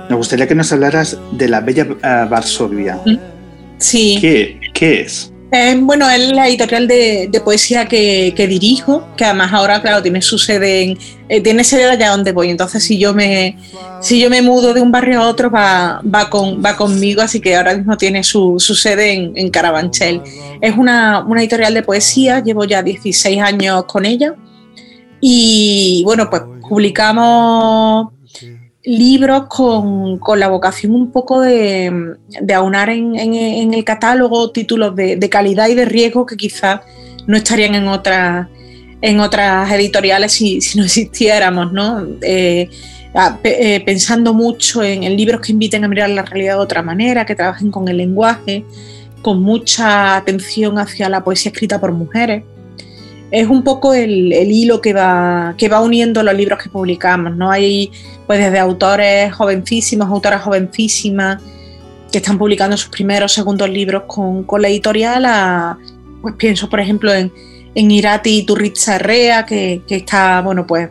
me gustaría que nos hablaras de la Bella eh, Varsovia. Sí. ¿Qué, qué es? Eh, bueno, es la editorial de, de poesía que, que dirijo, que además ahora, claro, tiene su sede en, eh, tiene sede allá donde voy. Entonces, si yo me, si yo me mudo de un barrio a otro, va, va, con, va conmigo, así que ahora mismo tiene su, su sede en, en Carabanchel. Es una, una editorial de poesía, llevo ya 16 años con ella. Y bueno, pues publicamos libros con, con la vocación un poco de, de aunar en, en- el catálogo títulos de, de calidad y de riesgo que quizás no estarían en otras en otras editoriales si, si no existiéramos, ¿no? Eh, eh, pensando mucho en, en libros que inviten a mirar la realidad de otra manera, que trabajen con el lenguaje, con mucha atención hacia la poesía escrita por mujeres. Es un poco el, el hilo que va, que va uniendo los libros que publicamos, ¿no? Hay pues desde autores jovencísimos, autoras jovencísimas que están publicando sus primeros, segundos libros con, con la editorial, a, pues pienso por ejemplo en, en Irati Turritza Herrea, que, que está, bueno, pues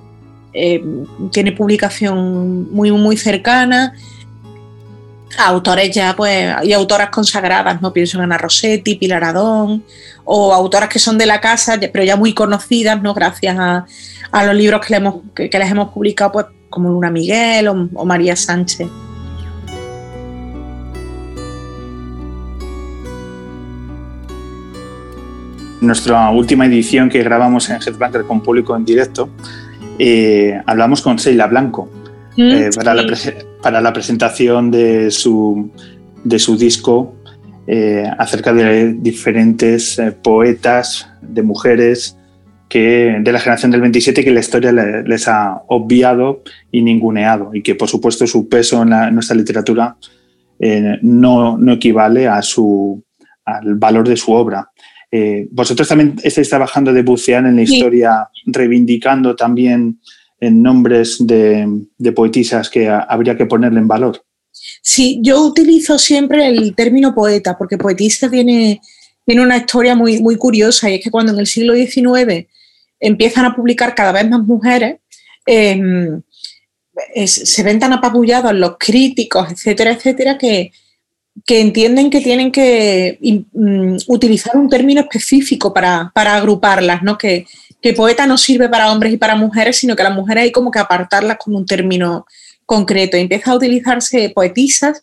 eh, tiene publicación muy, muy cercana, autores ya, pues, y autoras consagradas, ¿no? Pienso en Ana Rossetti, Pilar Adón, o autoras que son de la casa, pero ya muy conocidas, ¿no? Gracias a, los libros que, hemos, que, les hemos publicado, pues, como Luna Miguel o María Sánchez. nuestra última edición que grabamos en Headbanger con público en directo, eh, hablamos con Sheila Blanco mm, eh, para, la presentación de su, de su disco eh, acerca de diferentes poetas, de mujeres que, de la generación del 27 que la historia les ha obviado y ninguneado y que por supuesto su peso en, en nuestra literatura no, no equivale a su, al valor de su obra. Eh, vosotros también estáis trabajando de bucear en la historia, reivindicando también en nombres de, poetisas que habría que ponerle en valor. Sí, yo utilizo siempre el término poeta, porque poetisa tiene, tiene una historia muy, muy curiosa, y es que cuando en el siglo XIX empiezan a publicar cada vez más mujeres, em, se ven tan apabullados los críticos, etcétera, etcétera, que, que entienden que tienen que mm, utilizar un término específico para, agruparlas, ¿no? Que, poeta no sirve para hombres y para mujeres, sino que las mujeres hay como que apartarlas con un término concreto. Y empieza a utilizarse poetisas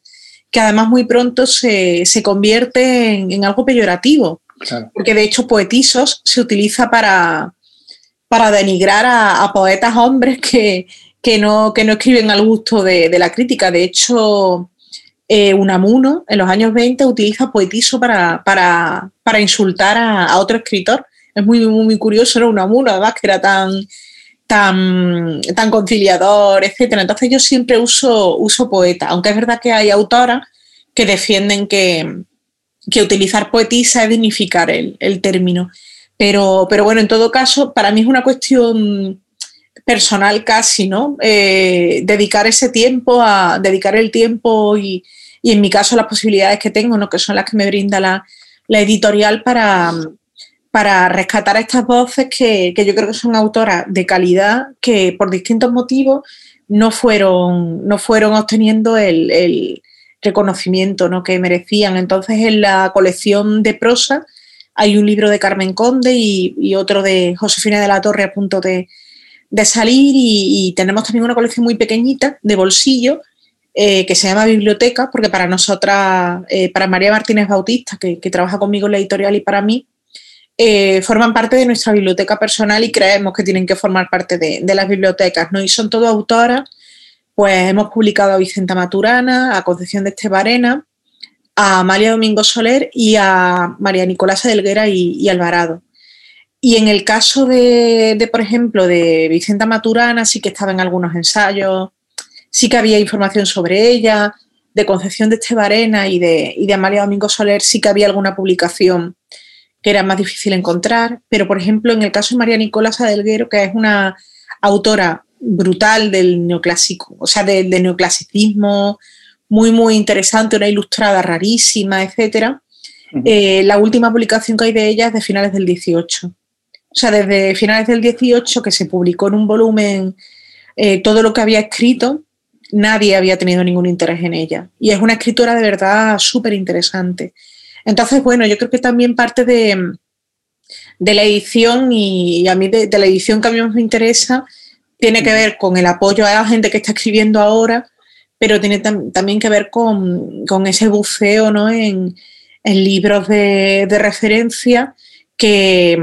que además muy pronto se, convierte en, algo peyorativo. Porque de hecho poetisos se utiliza para, para denigrar a, poetas hombres que, no, que no escriben al gusto de, de la crítica. De hecho, eh, Unamuno en los años 20 utiliza poetizo para, para, insultar a, otro escritor. Es muy, muy, curioso, ¿no? Unamuno, además, que era tan, tan, tan conciliador, etc. Entonces yo siempre uso, uso poeta, aunque es verdad que hay autoras que defienden que, utilizar poetisa es dignificar el, término. Pero, pero bueno, en todo caso, para mí es una cuestión personal casi, ¿no? Eh, dedicar ese tiempo a dedicar el tiempo y, y en mi caso las posibilidades que tengo, ¿no? que son las que me brinda la, editorial para, para rescatar estas voces que, yo creo que son autoras de calidad que por distintos motivos no fueron, no fueron obteniendo el, reconocimiento ¿no? que merecían. Entonces en la colección de prosa hay un libro de Carmen Conde y, otro de Josefina de la Torre a punto de, salir y, y, tenemos también una colección muy pequeñita de bolsillo eh, que se llama Biblioteca, porque para nosotras, eh, para María Martínez Bautista, que, trabaja conmigo en la editorial y para mí, eh, forman parte de nuestra biblioteca personal y creemos que tienen que formar parte de, las bibliotecas, ¿no? Y son todas autoras, pues hemos publicado a Vicenta Maturana, a Concepción de Estebarena, a María Domingo Soler y a María Nicolasa Delguera y, Alvarado. Y en el caso de, de, por ejemplo, de Vicenta Maturana, sí que estaba en algunos ensayos, sí que había información sobre ella, de Concepción de Estebarena y de, y de Amalia Domingo Soler sí que había alguna publicación que era más difícil encontrar, pero por ejemplo en el caso de María Nicolás Adelguero, que es una autora brutal del neoclásico, o sea, del neoclasicismo, muy, muy interesante, una ilustrada rarísima, etc. Eh, la última publicación que hay de ella es de finales del 18. O sea, desde finales del 18 que se publicó en un volumen eh, todo lo que había escrito, nadie había tenido ningún interés en ella. Y es una escritora de verdad súper interesante. Entonces, bueno, yo creo que también parte de, de la edición y, a mí de, la edición que a mí me interesa tiene que ver con el apoyo a la gente que está escribiendo ahora, pero tiene también que ver con, ese buceo ¿no? en, libros de, referencia que,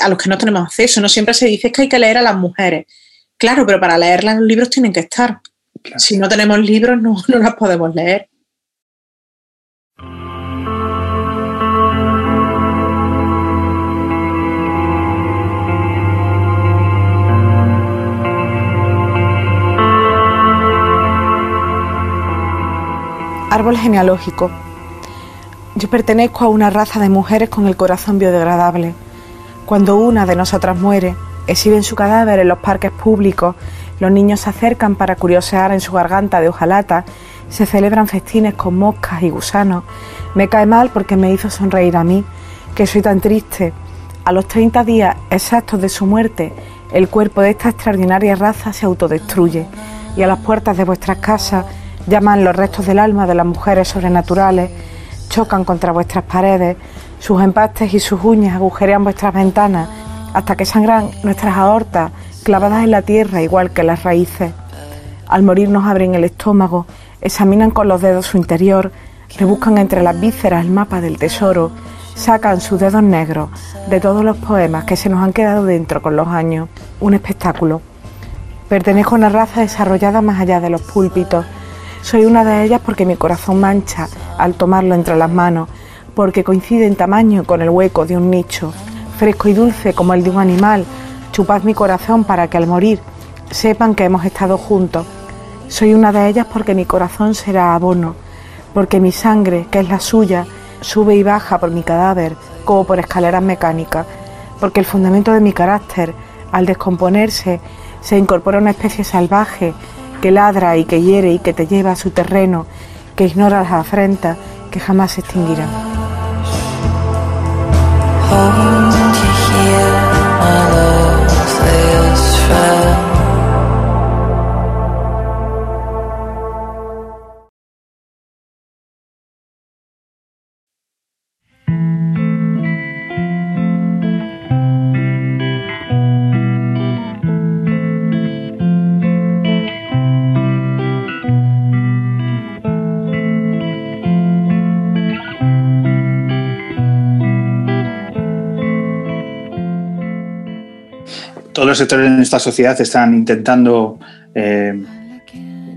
a los que no tenemos acceso. No siempre se dice que hay que leer a las mujeres. Claro, pero para leer los libros tienen que estar. Si no tenemos libros, no, no las podemos leer. Árbol genealógico. Yo pertenezco a una raza de mujeres con el corazón biodegradable. Cuando una de nosotras muere, exhiben su cadáver en los parques públicos los niños se acercan para curiosear en su garganta de hojalata, se celebran festines con moscas y gusanos. Me cae mal porque me hizo sonreír a mí, que soy tan triste. A los 30 días exactos de su muerte, el cuerpo de esta extraordinaria raza se autodestruye y a las puertas de vuestras casas llaman los restos del alma de las mujeres sobrenaturales, chocan contra vuestras paredes, sus empastes y sus uñas agujerean vuestras ventanas hasta que sangran nuestras aortas clavadas en la tierra igual que las raíces. Al morir nos abren el estómago, examinan con los dedos su interior, rebuscan entre las vísceras el mapa del tesoro, sacan sus dedos negros de todos los poemas que se nos han quedado dentro con los años. Un espectáculo. Pertenezco a una raza desarrollada más allá de los púlpitos. Soy una de ellas porque mi corazón mancha al tomarlo entre las manos, porque coincide en tamaño con el hueco de un nicho, fresco y dulce como el de un animal. Chupad mi corazón para que al morir sepan que hemos estado juntos. Soy una de ellas porque mi corazón será abono, porque mi sangre, que es la suya, sube y baja por mi cadáver como por escaleras mecánicas, porque el fundamento de mi carácter, al descomponerse, se incorpora una especie salvaje que ladra y que hiere y que te lleva a su terreno, que ignora las afrentas que jamás se extinguirán. Los sectores en esta sociedad están intentando eh,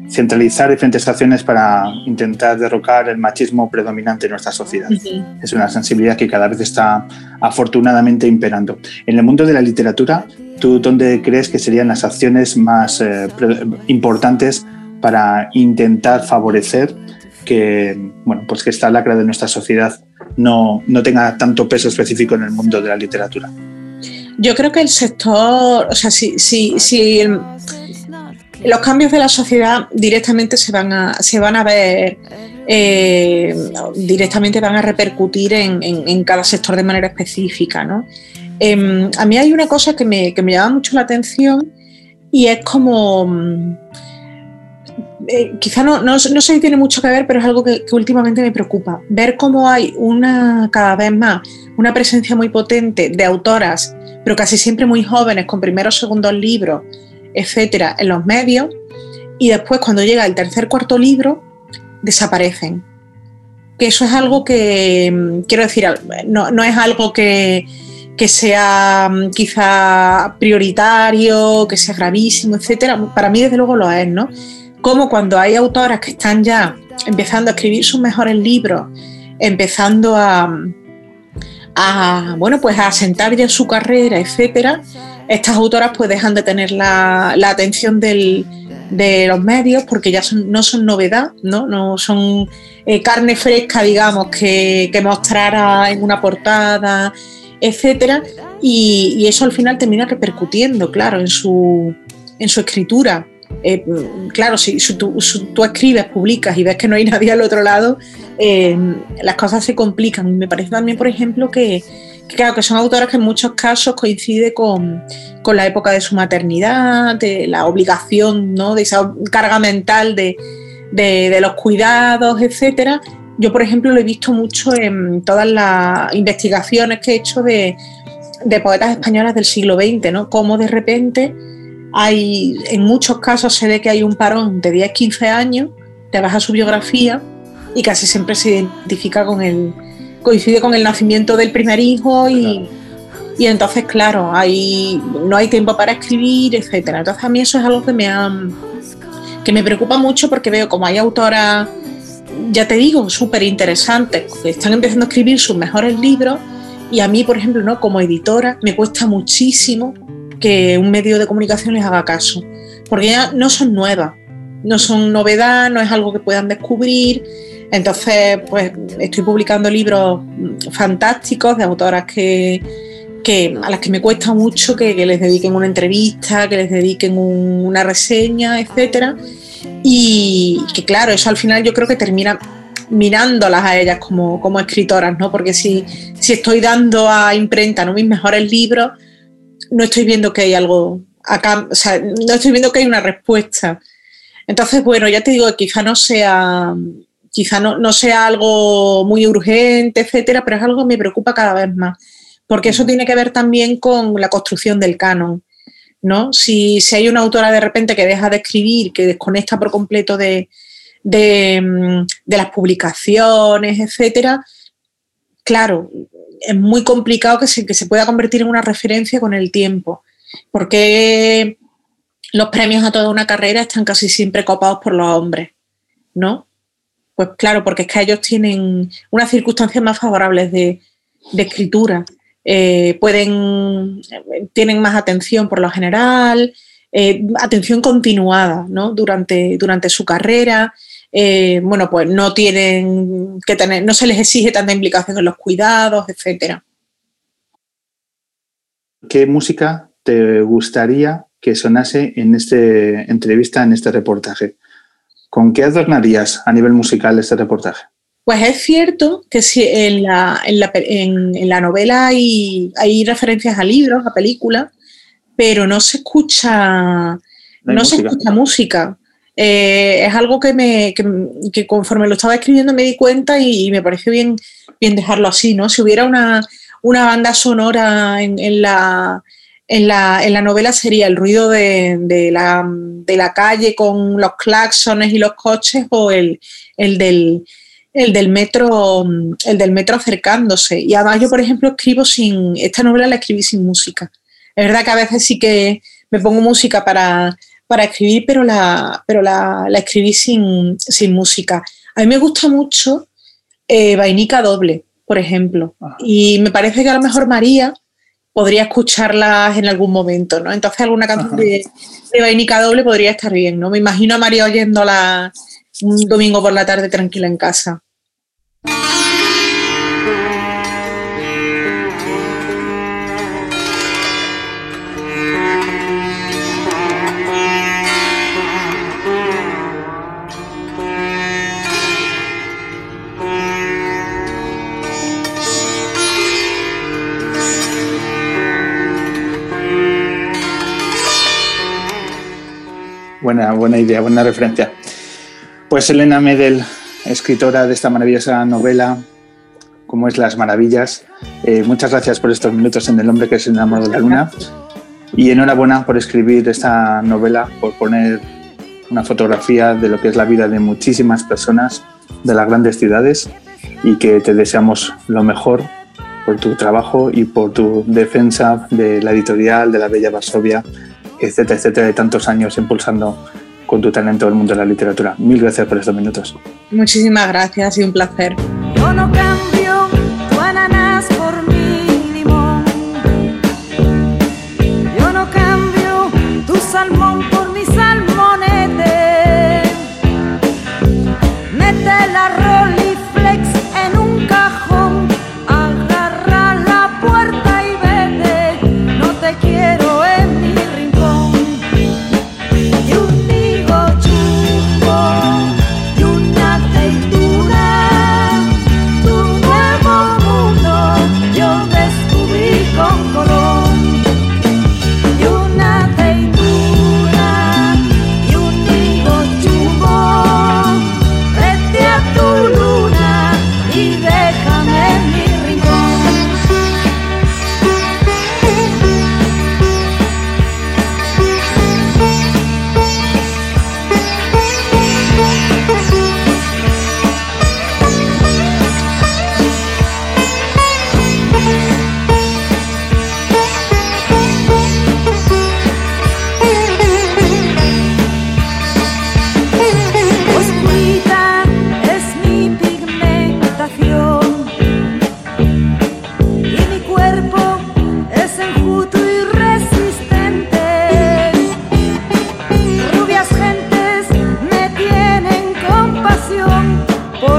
centralizar diferentes acciones para intentar derrocar el machismo predominante en nuestra sociedad. Es una sensibilidad que cada vez está afortunadamente imperando. En el mundo de la literatura, ¿tú dónde crees que serían las acciones más eh, importantes para intentar favorecer que, bueno, pues que esta lacra de nuestra sociedad no, no tenga tanto peso específico en el mundo de la literatura? Yo creo que el sector, o sea, si, si, si los cambios de la sociedad directamente se van a, se van a ver, eh, directamente van a repercutir en, cada sector de manera específica. ¿no? Em, a mí hay una cosa que me, que me llama mucho la atención y es como eh, quizá no, no, sé si tiene mucho que ver, pero es algo que, últimamente me preocupa. Ver cómo hay una, cada vez más, una presencia muy potente de autoras, pero casi siempre muy jóvenes, con primeros segundos libros, etcétera, en los medios, y después cuando llega el tercer cuarto libro, desaparecen. Que eso es algo que, mm, quiero decir, no, no es algo que, que sea mm, quizá prioritario, que sea gravísimo, etcétera. Para mí, desde luego, lo es, ¿no? Como cuando hay autoras que están ya empezando a escribir sus mejores libros, empezando a, bueno, pues a asentar ya su carrera, etcétera, estas autoras pues dejan de tener la, atención de los medios porque ya no son novedad, no, no son eh, carne fresca, digamos, que, que mostrara en una portada, etcétera, y, y, eso al final termina repercutiendo, claro, en su, en su escritura. Eh, claro, si, tú, escribes, publicas y ves que no hay nadie al otro lado, eh, las cosas se complican. Me parece también, por ejemplo, que, claro, que son autoras que en muchos casos coincide con, la época de su maternidad, de la obligación, ¿no? de esa carga mental de, los cuidados, etcétera. Yo, por ejemplo, lo he visto mucho en todas las investigaciones que he hecho de, de poetas españolas del siglo XX, ¿no? Cómo de repente hay, en muchos casos se ve que hay un parón de 10-15 años, te vas a su biografía y casi siempre se identifica con el, coincide con el nacimiento del primer hijo y, y entonces, claro, hay, no hay tiempo para escribir, etcétera. Entonces a mí eso es algo que me, que me preocupa mucho porque veo como hay autoras, ya te digo, súper interesantes, que están empezando a escribir sus mejores libros y a mí, por ejemplo, ¿no? como editora, me cuesta muchísimo que un medio de comunicación les haga caso, porque ya no son nuevas, no son novedad, no es algo que puedan descubrir. Entonces, pues estoy publicando libros fantásticos de autoras que, a las que me cuesta mucho que, les dediquen una entrevista, que les dediquen una reseña, etcétera. Y que claro, eso al final yo creo que termina mirándolas a ellas como, como escritoras, ¿no? Porque si, si estoy dando a imprenta ¿no? mis mejores libros, no estoy viendo que hay algo acá, o sea, no estoy viendo que hay una respuesta. Entonces, bueno, ya te digo que quizá no sea, quizá no, no sea algo muy urgente, etcétera, pero es algo que me preocupa cada vez más, porque eso tiene que ver también con la construcción del canon. ¿no? Si, si hay una autora de repente que deja de escribir, que desconecta por completo de, de, mm, de las publicaciones, etcétera, claro, es muy complicado que se, que se pueda convertir en una referencia con el tiempo, porque los premios a toda una carrera están casi siempre copados por los hombres, ¿no? Pues claro, porque es que ellos tienen unas circunstancias más favorables de, de escritura. Eh, pueden, tienen más atención por lo general, eh, atención continuada ¿no? durante, durante su carrera. Eh, bueno, pues no tienen que tener, no se les exige tanta implicación en los cuidados, etcétera. ¿Qué música te gustaría que sonase en esta entrevista, en este reportaje? ¿Con qué adornarías a nivel musical este reportaje? Pues es cierto que si en la, en la, en, la novela hay, hay, referencias a libros, a películas, pero no se escucha, no, no se escucha música. Eh, es algo que, me, que, conforme lo estaba escribiendo me di cuenta y, me pareció bien, bien dejarlo así, ¿no? Si hubiera una, una banda sonora en, en, la, en, la, en, la, novela sería el ruido de, de, la, de, la, calle con los claxones y los coches o el, el del el del metro, el del metro acercándose. Y además yo, por ejemplo, escribo sin, esta novela la escribí sin música. Es verdad que a veces sí que me pongo música para, para escribir, pero la, pero la, la escribí sin, sin, música. A mí me gusta mucho eh, Vainica Doble, por ejemplo. Y me parece que a lo mejor María podría escucharlas en algún momento, ¿no? Entonces alguna canción de, de, Vainica Doble podría estar bien, ¿no? Me imagino a María oyéndola un domingo por la tarde tranquila en casa. Buena, buena idea, buena referencia. Pues Elena Medel, escritora de esta maravillosa novela, como es Las Maravillas, eh, muchas gracias por estos minutos en El hombre que se enamoró de la luna y enhorabuena por escribir esta novela, por poner una fotografía de lo que es la vida de muchísimas personas de las grandes ciudades y que te deseamos lo mejor por tu trabajo y por tu defensa de la editorial, de la Bella Varsovia, etcétera, etcétera, de tantos años impulsando con tu talento el mundo de la literatura. Mil gracias por estos minutos. Muchísimas gracias y un placer.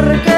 porque